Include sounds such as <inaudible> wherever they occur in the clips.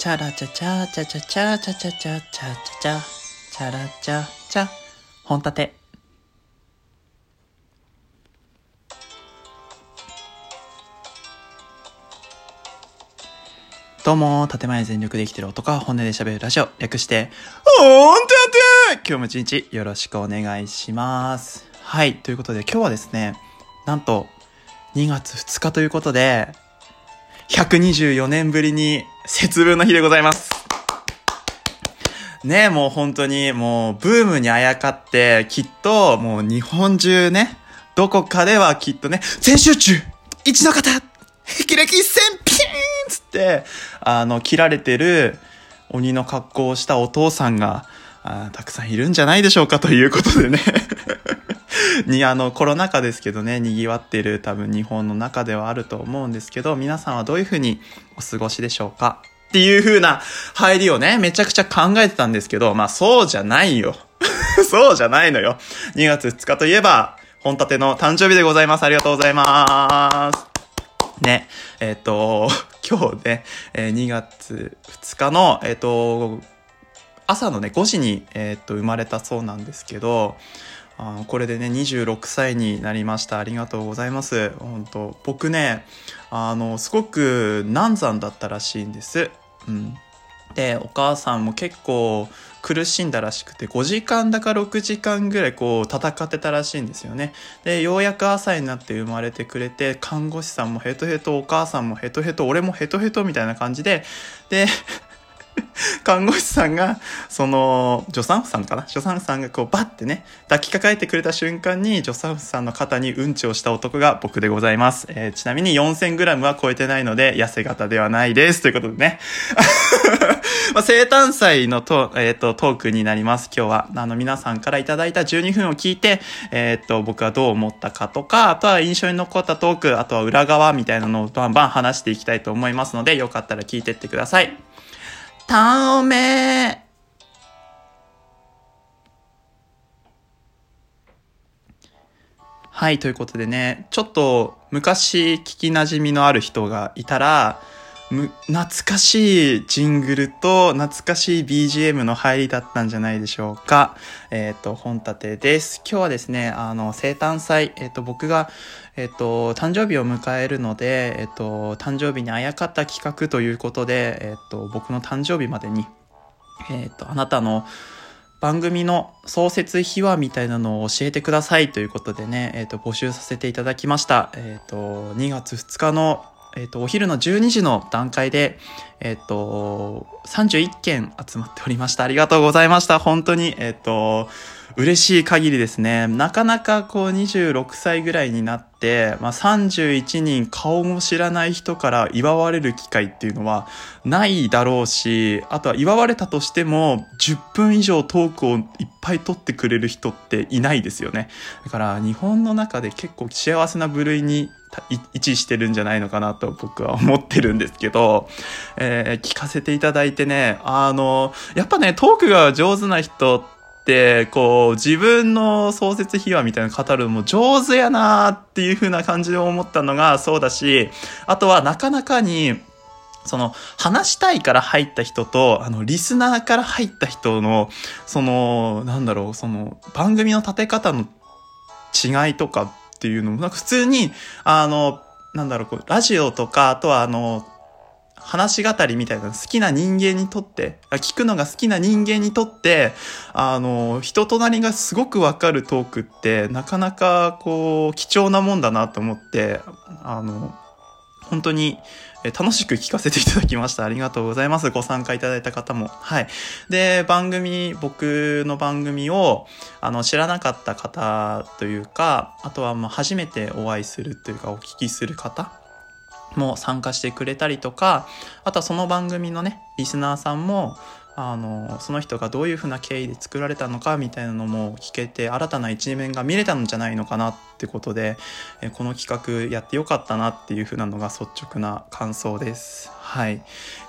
チャラチャチャチャチャチャチャチャチャチャチャチャチャラチャチャ本立てどうも、建前全力で生きてる男が本音で喋るラジオ、略して、ほんとやって今日も一日よろしくお願いします。はい、ということで今日はですね、なんと、2月2日ということで、124年ぶりに節分の日でございます。ねえもう本当にもうブームにあやかって、きっともう日本中ね、どこかではきっとね、全集中一の方霹靂一戦ピーン!つって、あの、切られてる鬼の格好をしたお父さんが、あたくさんいるんじゃないでしょうかということでね。<laughs> に、あの、コロナ禍ですけどね、賑わってる多分日本の中ではあると思うんですけど、皆さんはどういうふうにお過ごしでしょうか？っていう風な入りをね、めちゃくちゃ考えてたんですけど、まあそうじゃないよ。<laughs> そうじゃないのよ。2月2日といえば、本立ての誕生日でございます。ありがとうございます。ね、えっ、ー、と、<laughs> 今日ね、えー、2月2日の、えっ、ー、と、朝のね、5時に、えっ、と、生まれたそうなんですけど、あこれでね、26歳になりました。ありがとうございます。本当僕ね、あの、すごく難産だったらしいんです。うん。で、お母さんも結構苦しんだらしくて、5時間だか6時間ぐらいこう戦ってたらしいんですよね。で、ようやく朝になって生まれてくれて、看護師さんもヘトヘト、お母さんもヘトヘト、俺もヘトヘトみたいな感じで、で、看護師さんが、その、助産婦さんかな？助産婦さんがこうバッてね、抱きかかえてくれた瞬間に、助産婦さんの肩にうんちをした男が僕でございます。えー、ちなみに 4000g は超えてないので、痩せ型ではないです。ということでね。<laughs> まあ、生誕祭のと、えっ、ー、と、トークになります。今日は。あの、皆さんからいただいた12分を聞いて、えっ、ー、と、僕はどう思ったかとか、あとは印象に残ったトーク、あとは裏側みたいなのをバンバン話していきたいと思いますので、よかったら聞いてってください。たおめはい、ということでね、ちょっと昔聞き馴染みのある人がいたら、懐かしいジングルと懐かしい BGM の入りだったんじゃないでしょうか。えっ、ー、と、本立てです。今日はですね、あの、生誕祭、えっ、ー、と、僕が、えっ、ー、と、誕生日を迎えるので、えっ、と、誕生日にあやかった企画ということで、えっ、と、僕の誕生日までに、えっ、と、あなたの番組の創設秘話みたいなのを教えてくださいということでね、えっ、と、募集させていただきました。えっ、と、2月2日のえっ、ー、と、お昼の12時の段階で、えっ、ー、と、31件集まっておりました。ありがとうございました。本当に、えっ、ー、と、嬉しい限りですね。なかなかこう26歳ぐらいになって、まあ、31人顔も知らない人から祝われる機会っていうのはないだろうし、あとは祝われたとしても10分以上トークをいっぱい取ってくれる人っていないですよね。だから日本の中で結構幸せな部類に位置してるんじゃないのかなと僕は思ってるんですけど、えー、聞かせていただいてね、あの、やっぱね、トークが上手な人って、こう、自分の創設秘話みたいなの語るのも上手やなーっていう風な感じで思ったのがそうだし、あとはなかなかに、その、話したいから入った人と、あの、リスナーから入った人の、その、なんだろう、その、番組の立て方の違いとかっていうのも、なんか普通に、あの、なんだろう、こう、ラジオとか、あとはあの、話し語りみたいな好きな人間にとって、聞くのが好きな人間にとって、あの、人となりがすごくわかるトークって、なかなかこう、貴重なもんだなと思って、あの、本当に、楽しく聞かせていただきました。ありがとうございます。ご参加いただいた方も。はい。で、番組、僕の番組を、あの、知らなかった方というか、あとは、ま、初めてお会いするというか、お聞きする方も参加してくれたりとか、あとはその番組のね、リスナーさんも、あのその人がどういうふうな経緯で作られたのかみたいなのも聞けて新たな一面が見れたんじゃないのかなってことでこの企画やってよかったなっていうふうなのが率直な感想です。はい、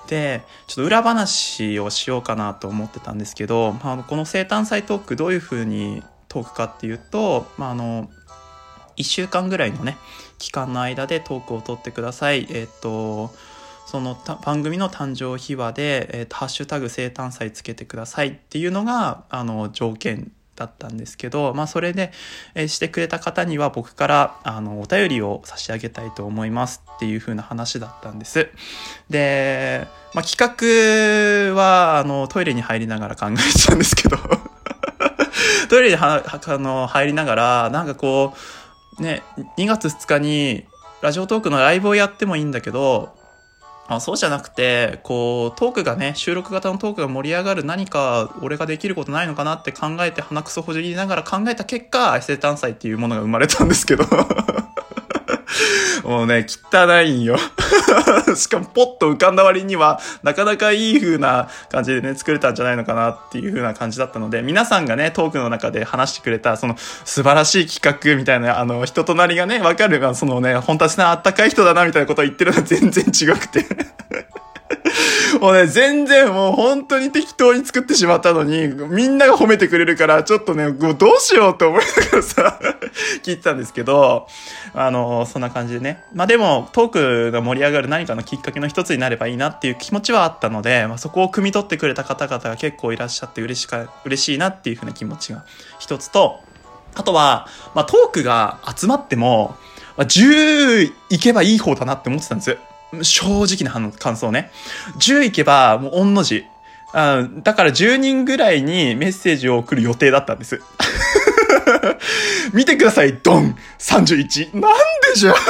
でちょっと裏話をしようかなと思ってたんですけど、まあ、この生誕祭トークどういうふうにトークかっていうと、まあ、あの1週間ぐらいのね期間の間でトークを取ってください。えっ、とその番組の誕生秘話で、えー、ハッシュタグ生誕祭つけてくださいっていうのが、あの、条件だったんですけど、まあ、それで、えー、してくれた方には僕からあのお便りを差し上げたいと思いますっていう風な話だったんです。で、まあ、企画はあのトイレに入りながら考えてたんですけど <laughs> トイレにあの入りながらなんかこうね2月2日にラジオトークのライブをやってもいいんだけどあそうじゃなくて、こう、トークがね、収録型のトークが盛り上がる何か俺ができることないのかなって考えて鼻くそほじりながら考えた結果、生誕祭っていうものが生まれたんですけど。もうね、汚いんよ。<laughs> しかもポッと浮かんだ割には、なかなかいい風な感じでね、作れたんじゃないのかなっていう風な感じだったので、皆さんがね、トークの中で話してくれた、その素晴らしい企画みたいな、あの、人となりがね、わかる、そのね、本当はあったかい人だなみたいなことを言ってるのは全然違くて。もうね、全然もう本当に適当に作ってしまったのに、みんなが褒めてくれるから、ちょっとね、もうどうしようって思いながらさ、聞いてたんですけど、あの、そんな感じでね。まあでも、トークが盛り上がる何かのきっかけの一つになればいいなっていう気持ちはあったので、まあそこを汲み取ってくれた方々が結構いらっしゃって嬉しか、嬉しいなっていうふうな気持ちが一つと、あとは、まあトークが集まっても、まあ、10いけばいい方だなって思ってたんです。正直な感想ね。10いけば、もう、御の字。あだから10人ぐらいにメッセージを送る予定だったんです。<laughs> 見てください、ドン !31! なんでじゃ <laughs>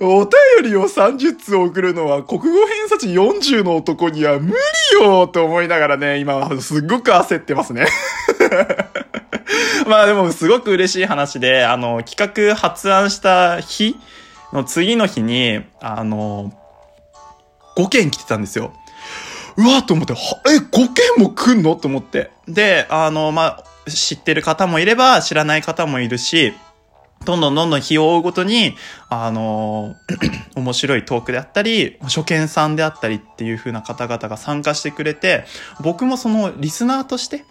お便りを30通送るのは国語偏差値40の男には無理よと思いながらね、今すっごく焦ってますね。<laughs> まあでもすごく嬉しい話で、あの、企画発案した日の次の日に、あの、5件来てたんですよ。うわと思って、え、5件も来んの？と思って。で、あの、まあ、知ってる方もいれば知らない方もいるし、どんどんどんどん日を追うごとに、あの、<clears throat> 面白いトークであったり、初見さんであったりっていう風な方々が参加してくれて、僕もそのリスナーとして、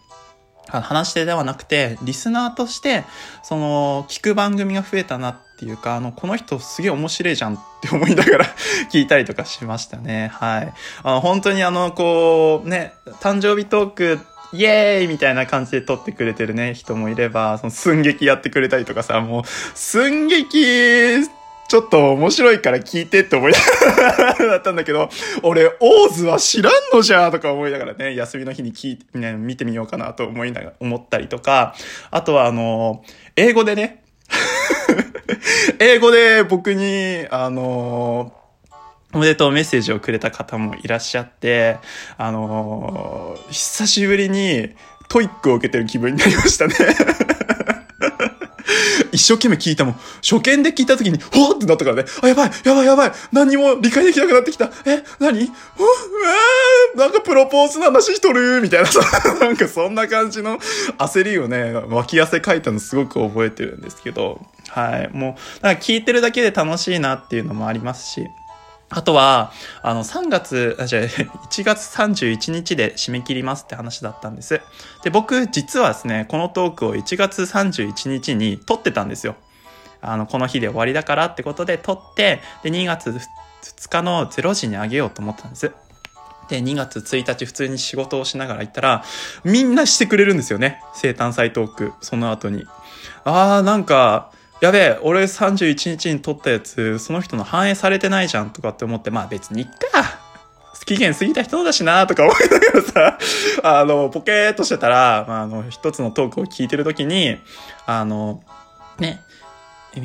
話し手ではなくて、リスナーとして、その、聞く番組が増えたなっっていうか、あの、この人すげえ面白いじゃんって思いながら <laughs> 聞いたりとかしましたね。はい。あの、本当にあの、こう、ね、誕生日トーク、イエーイみたいな感じで撮ってくれてるね、人もいれば、その寸劇やってくれたりとかさ、もう、寸劇ちょっと面白いから聞いてって思いながらだったんだけど、俺、オーズは知らんのじゃとか思いながらね、休みの日に聞いて、ね、見てみようかなと思いながら、思ったりとか、あとはあの、英語でね、<laughs> 英語で僕に、あのおめでとうメッセージをくれた方もいらっしゃって、あの久しぶりにTOEIC を受けてる気分になりましたね。一生懸命聞いたもん。初見で聞いた時に、ほーってなったからね。あ、やばい、やばい、やばい。何も理解できなくなってきた。え、何？うえ？ー、なんかプロポーズの話しとる？みたいなさ、<laughs> なんかそんな感じの焦りをね、脇汗かいたのすごく覚えてるんですけど、はい。もう、なんか聞いてるだけで楽しいなっていうのもありますし、あとは、あの、3月、あ、じゃ1月31日で締め切りますって話だったんです。で、僕、実はですね、このトークを1月31日に撮ってたんですよ。あの、この日で終わりだからってことで撮って、で、2月2日の0時にあげようと思ったんです。で、2月1日普通に仕事をしながら行ったら、みんなしてくれるんですよね。生誕祭トーク、その後に。あー、なんか、やべえ、俺31日に撮ったやつ、その人の反映されてないじゃんとかって思って、まあ別にいっか。期限過ぎた人だしなとか思いながらさ、<laughs> あの、ポケーっとしてたら、まあ、あの、一つのトークを聞いてるときに、あの、ね、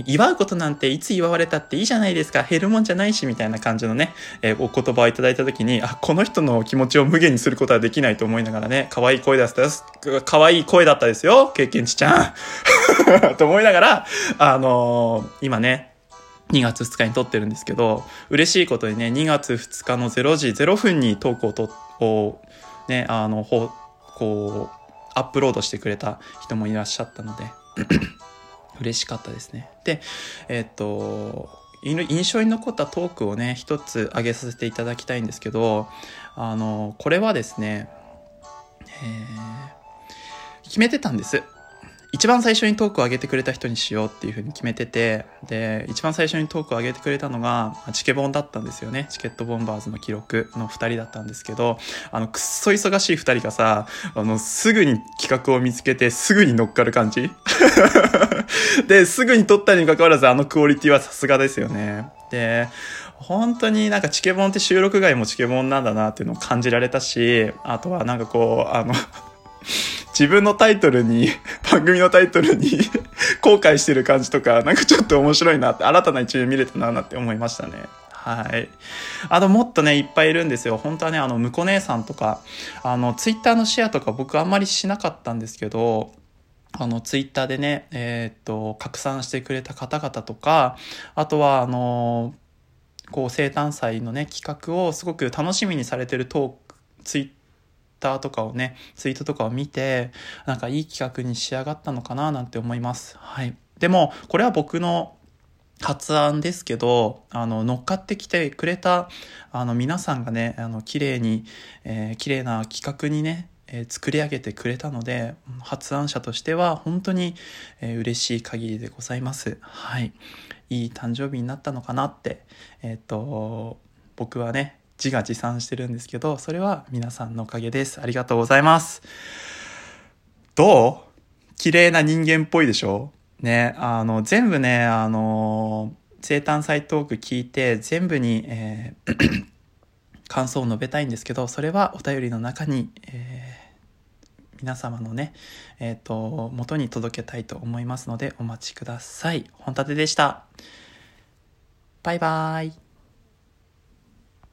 祝うことなんていつ祝われたっていいじゃないですか。減るもんじゃないし、みたいな感じのね、えー、お言葉をいただいたときに、あ、この人の気持ちを無限にすることはできないと思いながらね、可愛い声だったです。可愛い声だったですよ。経験値ちゃん。<laughs> と思いながら、あのー、今ね、2月2日に撮ってるんですけど、嬉しいことにね、2月2日の0時0分にトークをと、を、ね、あの、ほ、こう、アップロードしてくれた人もいらっしゃったので嬉しかったですね。で、えっ、と、印象に残ったトークをね、一つ挙げさせていただきたいんですけど、あの、これはですね、えー、決めてたんです。一番最初にトークを上げてくれた人にしようっていうふうに決めてて、で、一番最初にトークを上げてくれたのが、チケボンだったんですよね。チケットボンバーズの記録の二人だったんですけど、あの、くっそ忙しい二人がさ、あの、すぐに企画を見つけて、すぐに乗っかる感じ？<laughs> で、すぐに撮ったにもかかわらず、あのクオリティはさすがですよね。で、本当になんかチケボンって収録外もチケボンなんだなっていうのを感じられたし、あとはなんかこう、あの自分のタイトルに、<laughs> 番組のタイトルに <laughs> 後悔してる感じとか、なんかちょっと面白いなって、新たな一面見れたなって思いましたね。はい。あともっとね、いっぱいいるんですよ。本当はね、あの、むこ姉さんとか、あの、ツイッターのシェアとか僕あんまりしなかったんですけど、あの、ツイッターでね、えー、っと、拡散してくれた方々とか、あとは、あの、こう、生誕祭のね、企画をすごく楽しみにされてるトーク、ツイッターとかをね、ツイートとかを見て、なんかいい企画に仕上がったのかななんて思います。はい。でも、これは僕の発案ですけど、あの、乗っかってきてくれた、あの、皆さんがね、あの、綺麗に、えー、綺麗な企画にね、えー、作り上げてくれたので、発案者としては本当に、えー、嬉しい限りでございます。はい。いい誕生日になったのかなって、えっ、と、僕はね、自画自賛してるんですけど、それは皆さんのおかげです。ありがとうございます。どう？綺麗な人間っぽいでしょ？ね、あの、全部ね、あの、生誕祭トーク聞いて、全部に、えー <clears throat> 感想を述べたいんですけど、それはお便りの中に、えー、皆様のね、えっ、ー、と、元に届けたいと思いますので、お待ちください。本立てでした。バイバーイ。